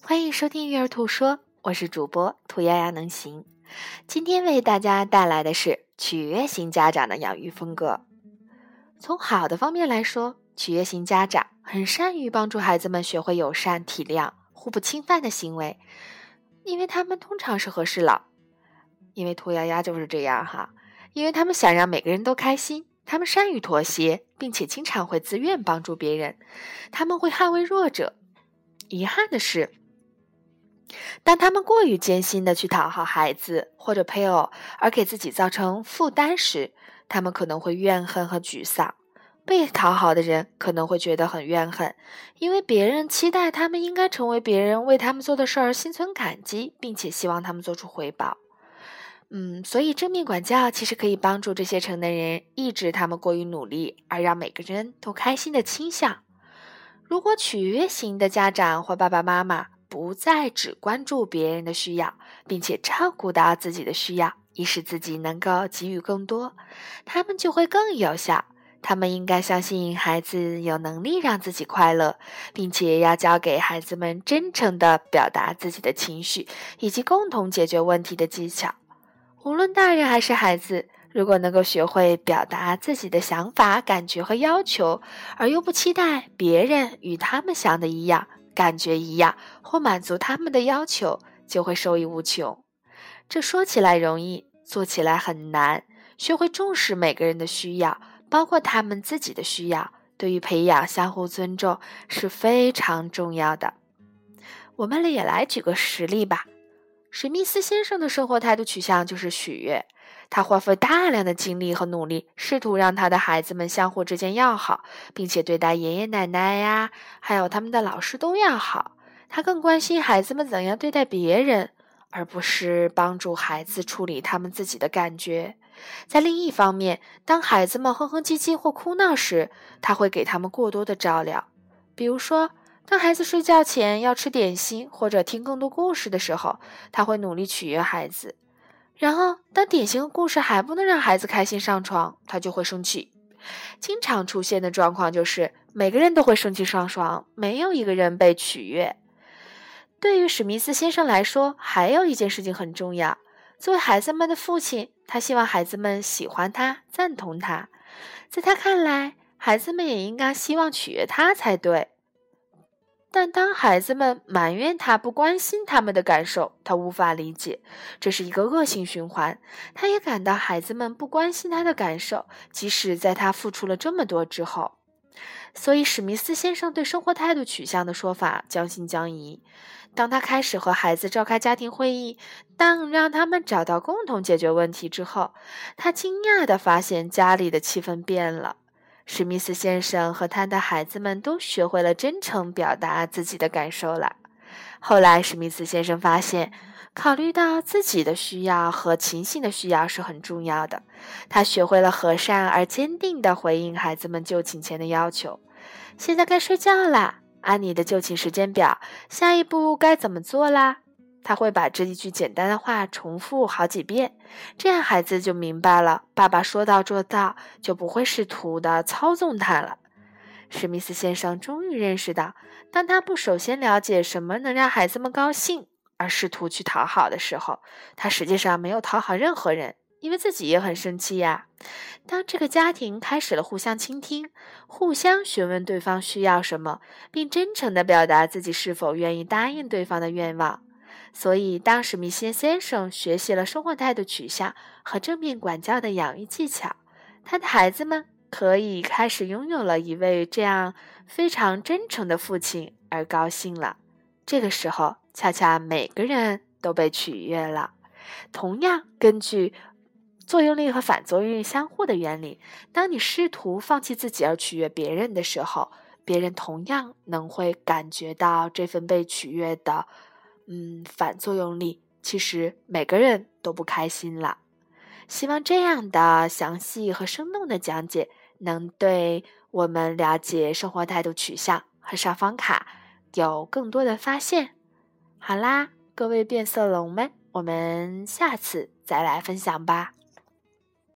欢迎收听《育儿兔说》，我是主播兔丫丫能行。今天为大家带来的是取悦型家长的养育风格。从好的方面来说，取悦型家长很善于帮助孩子们学会友善、体谅、互不侵犯的行为，因为他们通常是和事佬。因为兔丫丫就是这样哈，因为他们想让每个人都开心。他们善于妥协，并且经常会自愿帮助别人。他们会捍卫弱者。遗憾的是，当他们过于艰辛的去讨好孩子或者配偶，而给自己造成负担时，他们可能会怨恨和沮丧。被讨好的人可能会觉得很怨恨，因为别人期待他们应该成为别人为他们做的事儿心存感激，并且希望他们做出回报。嗯，所以正面管教其实可以帮助这些成年人抑制他们过于努力而让每个人都开心的倾向。如果取悦型的家长或爸爸妈妈不再只关注别人的需要，并且照顾到自己的需要，以使自己能够给予更多，他们就会更有效。他们应该相信孩子有能力让自己快乐，并且要教给孩子们真诚地表达自己的情绪以及共同解决问题的技巧。无论大人还是孩子，如果能够学会表达自己的想法、感觉和要求，而又不期待别人与他们想的一样、感觉一样或满足他们的要求，就会受益无穷。这说起来容易，做起来很难。学会重视每个人的需要，包括他们自己的需要，对于培养相互尊重是非常重要的。我们也来举个实例吧。史密斯先生的生活态度取向就是取悦，他花费大量的精力和努力，试图让他的孩子们相互之间要好，并且对待爷爷奶奶呀，还有他们的老师都要好。他更关心孩子们怎样对待别人，而不是帮助孩子处理他们自己的感觉。在另一方面，当孩子们哼哼唧唧或哭闹时，他会给他们过多的照料，比如说。当孩子睡觉前要吃点心或者听更多故事的时候，他会努力取悦孩子。然后，当点心和故事还不能让孩子开心上床，他就会生气。经常出现的状况就是每个人都会生气上床，没有一个人被取悦。对于史密斯先生来说，还有一件事情很重要。作为孩子们的父亲，他希望孩子们喜欢他、赞同他。在他看来，孩子们也应该希望取悦他才对。但当孩子们埋怨他不关心他们的感受，他无法理解，这是一个恶性循环。他也感到孩子们不关心他的感受，即使在他付出了这么多之后。所以，史密斯先生对生活态度取向的说法将信将疑。当他开始和孩子召开家庭会议，当让他们找到共同解决问题之后，他惊讶地发现家里的气氛变了。史密斯先生和他的孩子们都学会了真诚表达自己的感受了。后来，史密斯先生发现，考虑到自己的需要和情形的需要是很重要的。他学会了和善而坚定地回应孩子们就寝前的要求。现在该睡觉啦，按你的就寝时间表，下一步该怎么做啦？他会把这一句简单的话重复好几遍，这样孩子就明白了，爸爸说到做到，就不会试图的操纵他了。史密斯先生终于认识到，当他不首先了解什么能让孩子们高兴，而试图去讨好的时候，他实际上没有讨好任何人，因为自己也很生气呀。当这个家庭开始了互相倾听，互相询问对方需要什么，并真诚地表达自己是否愿意答应对方的愿望。所以，当史密斯先生学习了生活态度取向和正面管教的养育技巧，他的孩子们可以开始拥有了一位这样非常真诚的父亲，而高兴了。这个时候，恰恰每个人都被取悦了。同样，根据作用力和反作用力相互的原理，当你试图放弃自己而取悦别人的时候，别人同样能会感觉到这份被取悦的。嗯，反作用力，其实每个人都不开心了。希望这样的详细和生动的讲解，能对我们了解生活态度取向和上方卡有更多的发现。好啦，各位变色龙们，我们下次再来分享吧。